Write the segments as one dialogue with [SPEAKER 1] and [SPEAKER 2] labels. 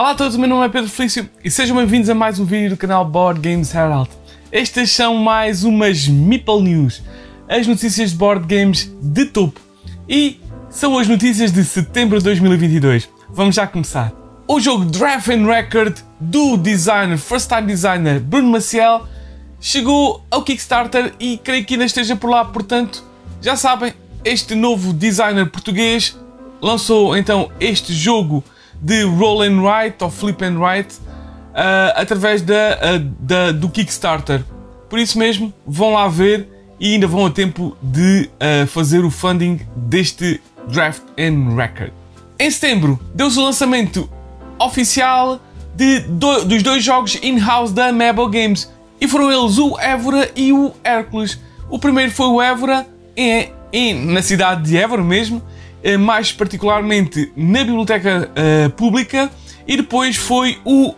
[SPEAKER 1] Olá a todos, o meu nome é Pedro Felício e sejam bem-vindos a mais um vídeo do canal Board Games Herald. Estas são mais umas Meeple News, as notícias de board games de topo. E são as notícias de setembro de 2022. Vamos já começar. O jogo Draft and Record do designer, first time designer Bruno Maciel chegou ao Kickstarter e creio que ainda esteja por lá, portanto, já sabem, este novo designer português lançou então este jogo de roll and write ou flip and write uh, através da, uh, da, do Kickstarter. Por isso mesmo, vão lá ver e ainda vão a tempo de uh, fazer o funding deste Draft and Record. Em setembro, deu-se o lançamento oficial de do, dos dois jogos in-house da Mabel Games e foram eles o Évora e o Hércules. O primeiro foi o Évora em, em, na cidade de Évora mesmo mais particularmente na biblioteca uh, pública, e depois foi o,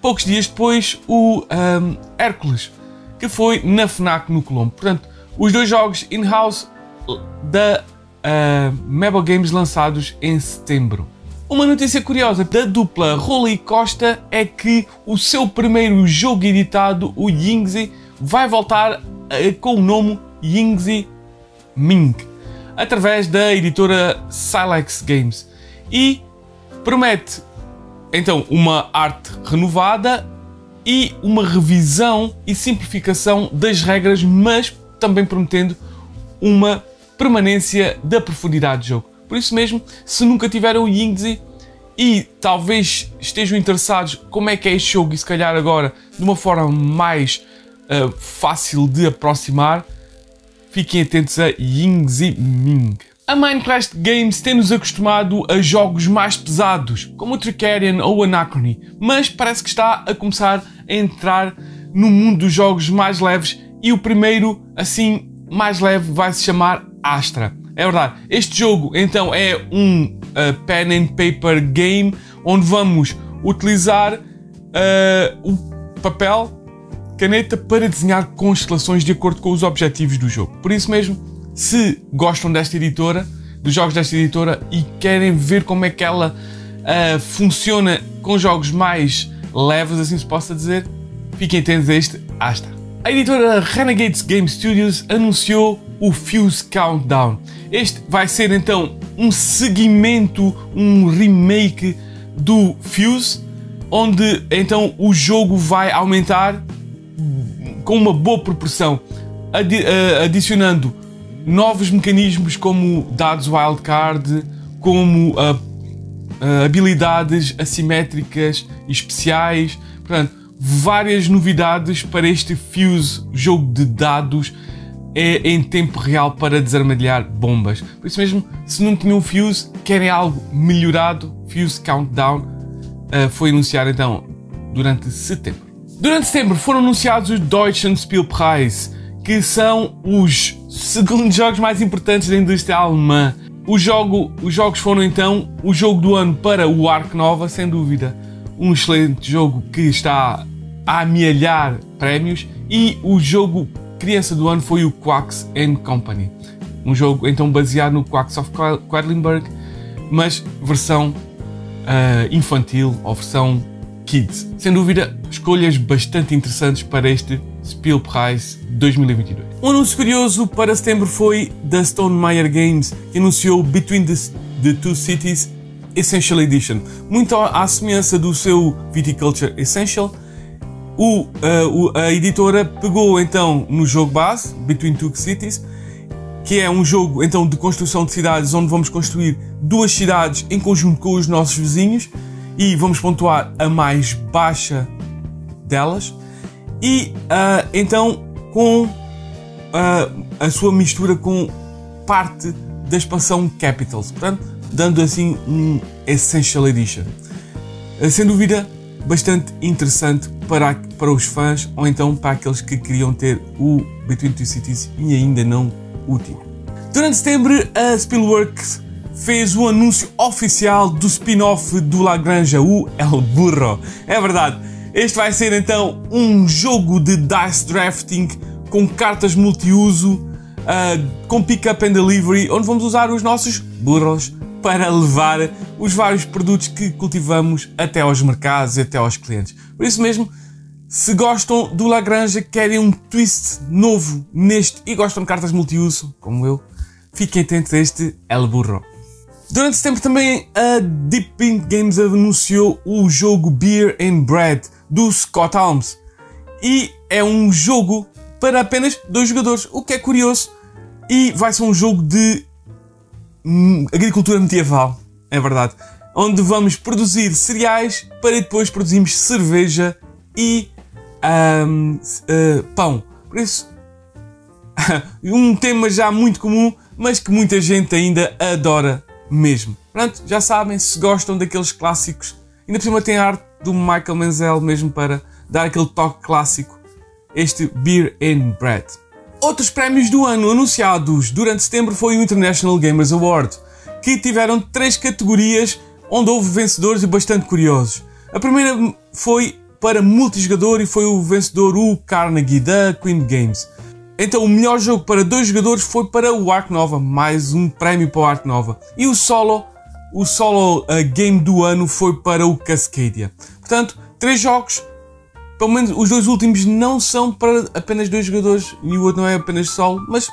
[SPEAKER 1] poucos dias depois, o um, ehm, Hércules, que foi na FNAC no Colombo. Portanto, os dois jogos in-house da uh, Mabel Games lançados em setembro. Uma notícia curiosa da dupla Rolly Costa é que o seu primeiro jogo editado, o Yingzi, vai voltar uh, com o nome Yingzi Ming através da editora Silex Games e promete então uma arte renovada e uma revisão e simplificação das regras, mas também prometendo uma permanência da profundidade de jogo. Por isso mesmo, se nunca tiveram o Yingzi e talvez estejam interessados como é que é este jogo e se calhar agora de uma forma mais uh, fácil de aproximar, Fiquem atentos a Yingzi Ming. A Minecraft Games tem-nos acostumado a jogos mais pesados, como o Tricarian ou Anachrony, mas parece que está a começar a entrar no mundo dos jogos mais leves e o primeiro, assim, mais leve vai se chamar Astra. É verdade, este jogo então é um uh, pen and paper game onde vamos utilizar uh, o papel caneta para desenhar constelações de acordo com os objetivos do jogo. Por isso mesmo, se gostam desta editora, dos jogos desta editora e querem ver como é que ela uh, funciona com jogos mais leves, assim se possa dizer, fiquem atentos a este Asta. A editora Renegades Game Studios anunciou o Fuse Countdown. Este vai ser então um seguimento, um remake do Fuse, onde então o jogo vai aumentar com uma boa proporção, adi uh, adicionando novos mecanismos como dados wildcard, como uh, habilidades assimétricas e especiais, portanto, várias novidades para este Fuse jogo de dados é em tempo real para desarmadilhar bombas. Por isso mesmo, se não tinham Fuse, querem algo melhorado, Fuse Countdown uh, foi anunciado então durante setembro. Durante setembro foram anunciados os Deutschen Spielpreis, que são os segundos jogos mais importantes da indústria alemã. O jogo, os jogos foram então o jogo do ano para o Ark Nova, sem dúvida. Um excelente jogo que está a amealhar prémios. E o jogo criança do ano foi o Quacks and Company. Um jogo então baseado no Quacks of Quedlinburg, mas versão uh, infantil ou versão Kids. Sem dúvida, escolhas bastante interessantes para este Spielpreis 2022. Um anúncio curioso para setembro foi da Stone Meyer Games, que anunciou Between the, the Two Cities Essential Edition. Muito à semelhança do seu Viticulture Essential, o, uh, a editora pegou então no jogo base, Between Two Cities, que é um jogo então de construção de cidades onde vamos construir duas cidades em conjunto com os nossos vizinhos e vamos pontuar a mais baixa delas e uh, então com uh, a sua mistura com parte da expansão Capitals, portanto, dando assim um Essential Edition. Uh, sem dúvida, bastante interessante para, para os fãs ou então para aqueles que queriam ter o Between Two Cities e ainda não o tinham. Durante setembro, a Spielworks fez o anúncio oficial do spin-off do Lagrange, o El Burro. É verdade, este vai ser então um jogo de dice drafting com cartas multiuso, uh, com pick-up and delivery, onde vamos usar os nossos burros para levar os vários produtos que cultivamos até aos mercados e até aos clientes. Por isso mesmo, se gostam do Lagrange, querem um twist novo neste e gostam de cartas multiuso, como eu, fiquem atentos a este El Burro. Durante esse tempo também a Deep Pink Games anunciou o jogo Beer and Bread do Scott Alms. E é um jogo para apenas dois jogadores, o que é curioso. E vai ser um jogo de hum, agricultura medieval, é verdade. Onde vamos produzir cereais para depois produzirmos cerveja e um, uh, eh, pão. Por isso, um tema já muito comum, mas que muita gente ainda adora mesmo. Pronto, já sabem, se gostam daqueles clássicos, ainda por cima tem a arte do Michael Menzel mesmo para dar aquele toque clássico, este Beer and Bread. Outros prémios do ano anunciados durante setembro foi o International Gamers Award, que tiveram três categorias onde houve vencedores e bastante curiosos. A primeira foi para multijogador e foi o vencedor o Carnegie da Queen Games. Então o melhor jogo para dois jogadores foi para o Ark Nova, mais um prémio para o Ark Nova. E o solo, o solo uh, game do ano foi para o Cascadia. Portanto, três jogos, pelo menos os dois últimos não são para apenas dois jogadores e o outro não é apenas solo, mas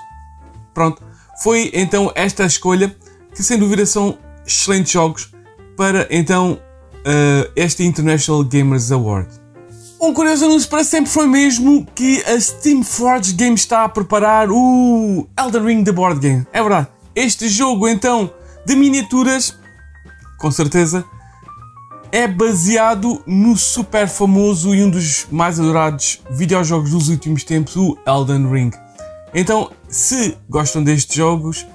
[SPEAKER 1] pronto. Foi então esta a escolha, que sem dúvida são excelentes jogos para então uh, este International Gamers Award. Um curioso anúncio para sempre foi mesmo que a Steam Forge Game está a preparar o Elden Ring The Board Game. É verdade. Este jogo, então, de miniaturas, com certeza, é baseado no super famoso e um dos mais adorados videojogos dos últimos tempos, o Elden Ring. Então, se gostam destes jogos,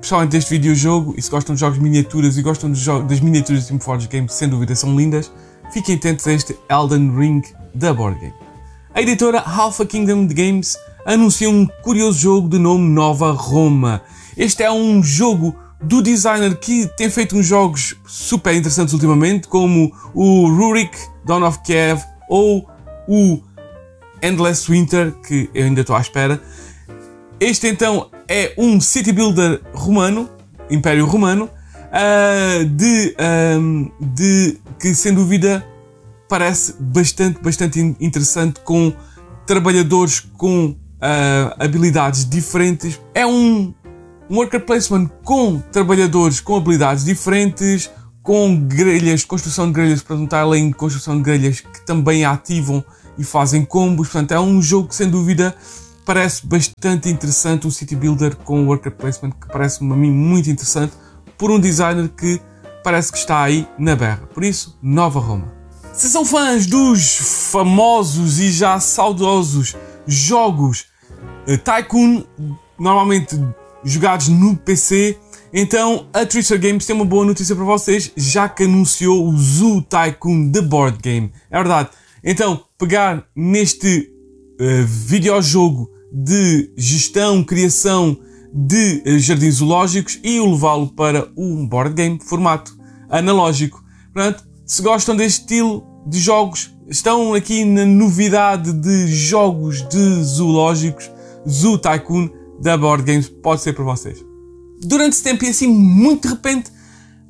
[SPEAKER 1] principalmente deste videojogo, e se gostam de jogos de miniaturas e gostam das miniaturas de Steam Forge Game, sem dúvida são lindas, fiquem atentos a este Elden Ring da board game. A editora Alpha Kingdom Games anunciou um curioso jogo de nome Nova Roma. Este é um jogo do designer que tem feito uns jogos super interessantes ultimamente, como o Rurik Dawn of Kiev ou o Endless Winter, que eu ainda estou à espera. Este então é um city builder romano, Império Romano, uh, de, um, de que sem dúvida parece bastante, bastante interessante com trabalhadores com uh, habilidades diferentes. É um, um worker placement com trabalhadores com habilidades diferentes, com grelhas, construção de grelhas, para notar além de construção de grelhas que também ativam e fazem combos. Portanto, é um jogo que sem dúvida parece bastante interessante, um city builder com worker placement que parece-me a mim muito interessante, por um designer que parece que está aí na berra. Por isso, Nova Roma. Se são fãs dos famosos e já saudosos jogos uh, Tycoon, normalmente jogados no PC, então a Tristar Games tem uma boa notícia para vocês, já que anunciou o Zoo Tycoon The Board Game. É verdade. Então, pegar neste uh, videojogo de gestão, criação de uh, jardins zoológicos e o levá-lo para um board game formato analógico. Portanto, se gostam deste estilo de jogos, estão aqui na novidade de jogos de zoológicos, Zoo Tycoon da Board Games pode ser para vocês. Durante esse tempo e assim muito de repente,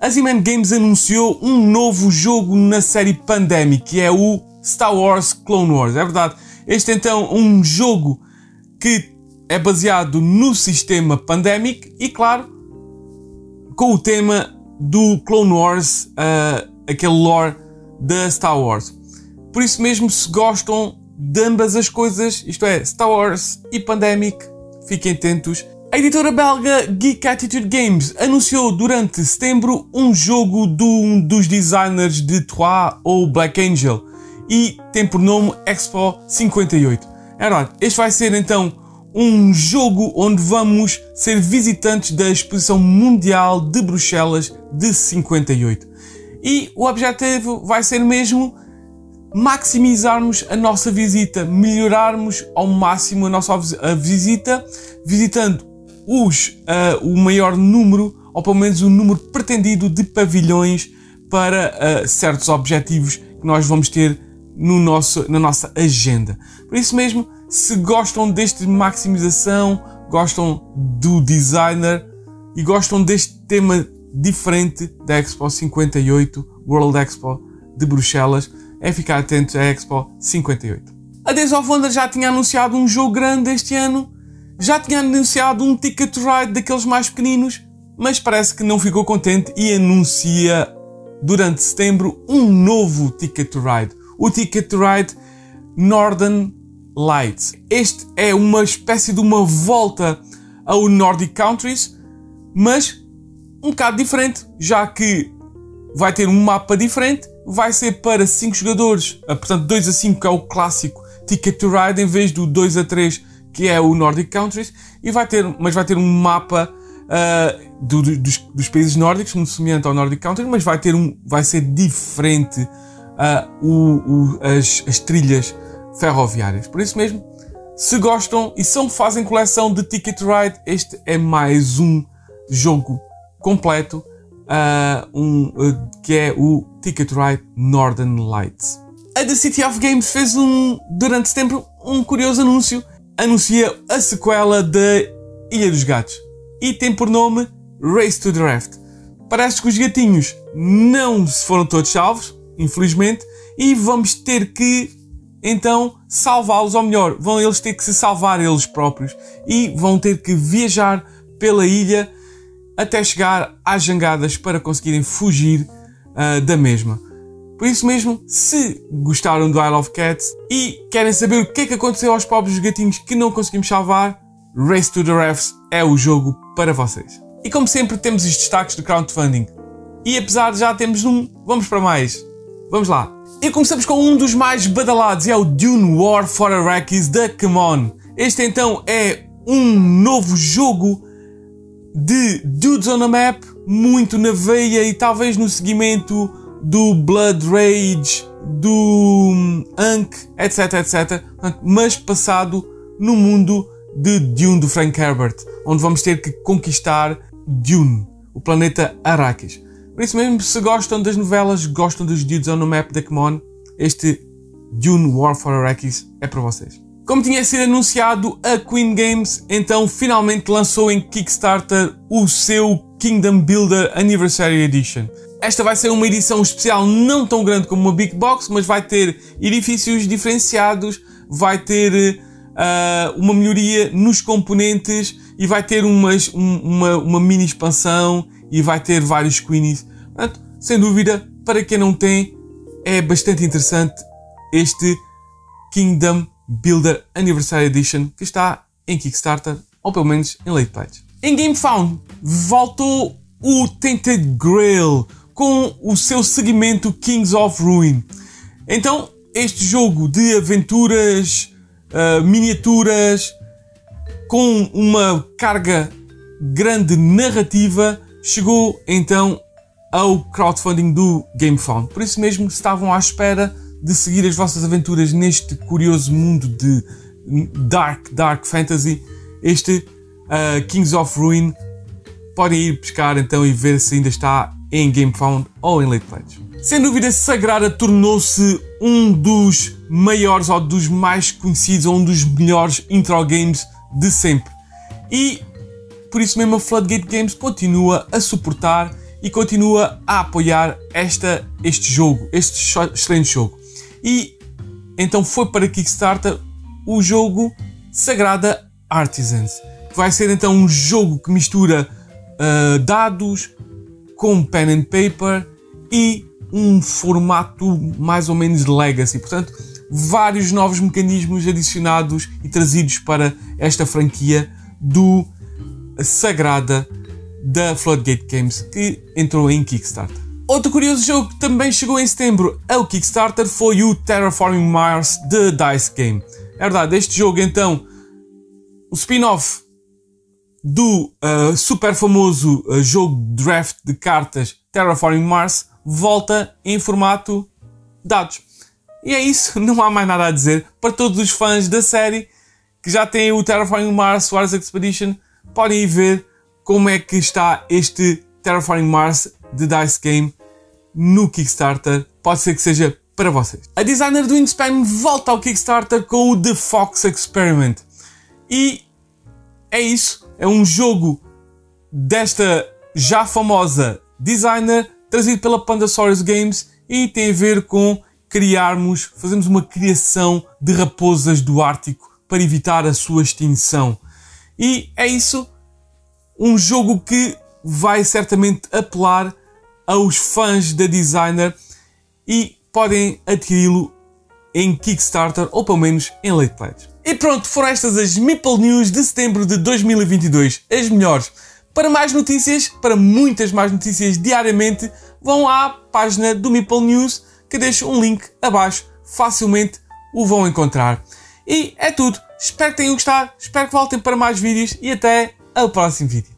[SPEAKER 1] a Z-Man Games anunciou um novo jogo na série Pandemic, que é o Star Wars Clone Wars. É verdade, este é então um jogo que é baseado no sistema Pandemic e, claro, com o tema do Clone Wars, uh, aquele lore da Star Wars. Por isso mesmo, se gostam de ambas as coisas, isto é, Star Wars e Pandemic, fiquem atentos. A editora belga Geek Attitude Games anunciou durante setembro um jogo de um dos designers de Troyes ou Black Angel e tem por nome Expo 58. É verdade, este vai ser então um jogo onde vamos ser visitantes da Exposição Mundial de Bruxelas de 58. E o objetivo vai ser mesmo maximizarmos a nossa visita, melhorarmos ao máximo a nossa visita, visitando os, uh, o maior número, ou pelo menos o número pretendido de pavilhões para uh, certos objetivos que nós vamos ter no nosso, na nossa agenda. Por isso mesmo, se gostam deste maximização, gostam do designer e gostam deste tema diferente da Expo 58, World Expo de Bruxelas. É ficar atento à Expo 58. A Days of Wonder já tinha anunciado um jogo grande este ano, já tinha anunciado um Ticket Ride daqueles mais pequeninos, mas parece que não ficou contente e anuncia durante setembro um novo Ticket Ride. O Ticket Ride Northern Lights. Este é uma espécie de uma volta ao Nordic Countries, mas um bocado diferente, já que vai ter um mapa diferente, vai ser para 5 jogadores, ah, portanto 2 a 5 que é o clássico Ticket to Ride, em vez do 2 a 3 que é o Nordic Countries, e vai ter, mas vai ter um mapa uh, do, dos, dos, países nórdicos, muito semelhante ao Nordic Country, mas vai, ter um, vai ser diferente uh, o, o, as, as trilhas ferroviárias. Por isso mesmo, se gostam e são fazem coleção de Ticket Ride, este é mais um jogo completo uh, um, uh, que é o Ticket Ride Northern Lights. A The City of Games fez um, durante setembro um curioso anúncio. Anuncia a sequela da Ilha dos Gatos e tem por nome Race to the. Parece que os gatinhos não se foram todos salvos, infelizmente, e vamos ter que então salvá-los, ou melhor, vão eles ter que se salvar eles próprios e vão ter que viajar pela ilha até chegar às jangadas para conseguirem fugir uh, da mesma. Por isso mesmo, se gostaram do Isle of Cats e querem saber o que é que aconteceu aos pobres gatinhos que não conseguimos salvar, Race to the Refs é o jogo para vocês. E como sempre, temos os destaques do crowdfunding. E apesar de já termos um, vamos para mais. Vamos lá. E começamos com um dos mais badalados, e é o Dune War for Arrakis da On. Este então é um novo jogo de Dudes on a Map, muito na veia e talvez no seguimento do Blood Rage, do Ankh, etc, etc, mas passado no mundo de Dune do Frank Herbert, onde vamos ter que conquistar Dune, o planeta Arrakis. Por isso mesmo, se gostam das novelas, gostam dos Dudes on the Map da Kmon, este Dune War for Arrakis é para vocês. Como tinha sido anunciado, a Queen Games então finalmente lançou em Kickstarter o seu Kingdom Builder Anniversary Edition. Esta vai ser uma edição especial não tão grande como uma Big Box, mas vai ter edifícios diferenciados, vai ter uh, uma melhoria nos componentes e vai ter umas, um, uma, uma mini expansão e vai ter vários Queenies. Portanto, sem dúvida, para quem não tem, é bastante interessante este Kingdom Builder Anniversary Edition que está em Kickstarter, ou pelo menos em late pledge. Em GameFound voltou o Tainted Grail com o seu segmento Kings of Ruin. Então, este jogo de aventuras, uh, miniaturas, com uma carga grande narrativa, chegou então ao crowdfunding do GameFound. Por isso mesmo estavam à espera de seguir as vossas aventuras neste curioso mundo de Dark, Dark Fantasy, este uh, Kings of Ruin, podem ir pescar então e ver se ainda está em GameFound ou em Late Pledge. Sem dúvida, Sagrada tornou-se um dos maiores ou dos mais conhecidos ou um dos melhores intro games de sempre. E por isso mesmo a Floodgate Games continua a suportar e continua a apoiar esta, este jogo, este excelente jogo. E então foi para Kickstarter o jogo Sagrada Artisans, que vai ser então um jogo que mistura uh, dados com pen and paper e um formato mais ou menos legacy. Portanto, vários novos mecanismos adicionados e trazidos para esta franquia do Sagrada da Floodgate Games que entrou em Kickstarter. Outro curioso jogo que também chegou em setembro ao Kickstarter foi o Terraforming Mars de Dice Game. É verdade, este jogo então, o spin-off do uh, super famoso uh, jogo draft de cartas Terraforming Mars volta em formato dados. E é isso, não há mais nada a dizer. Para todos os fãs da série que já têm o Terraforming Mars Wars Expedition, podem ir ver como é que está este Terraforming Mars de Dice Game no Kickstarter. Pode ser que seja para vocês. A designer do Wingspan volta ao Kickstarter com o The Fox Experiment. E é isso. É um jogo desta já famosa designer, trazido pela Pandasaurus Games e tem a ver com criarmos, fazermos uma criação de raposas do Ártico para evitar a sua extinção. E é isso, um jogo que vai certamente apelar aos fãs da designer e podem adquiri-lo em Kickstarter ou pelo menos em Late Pledge. E pronto, foram estas as Meeple News de setembro de 2022, as melhores. Para mais notícias, para muitas mais notícias diariamente, vão à página do Meeple News que deixo um link abaixo, facilmente o vão encontrar. E é tudo. Espero que tenham gostado, espero que voltem para mais vídeos e até ao próximo vídeo.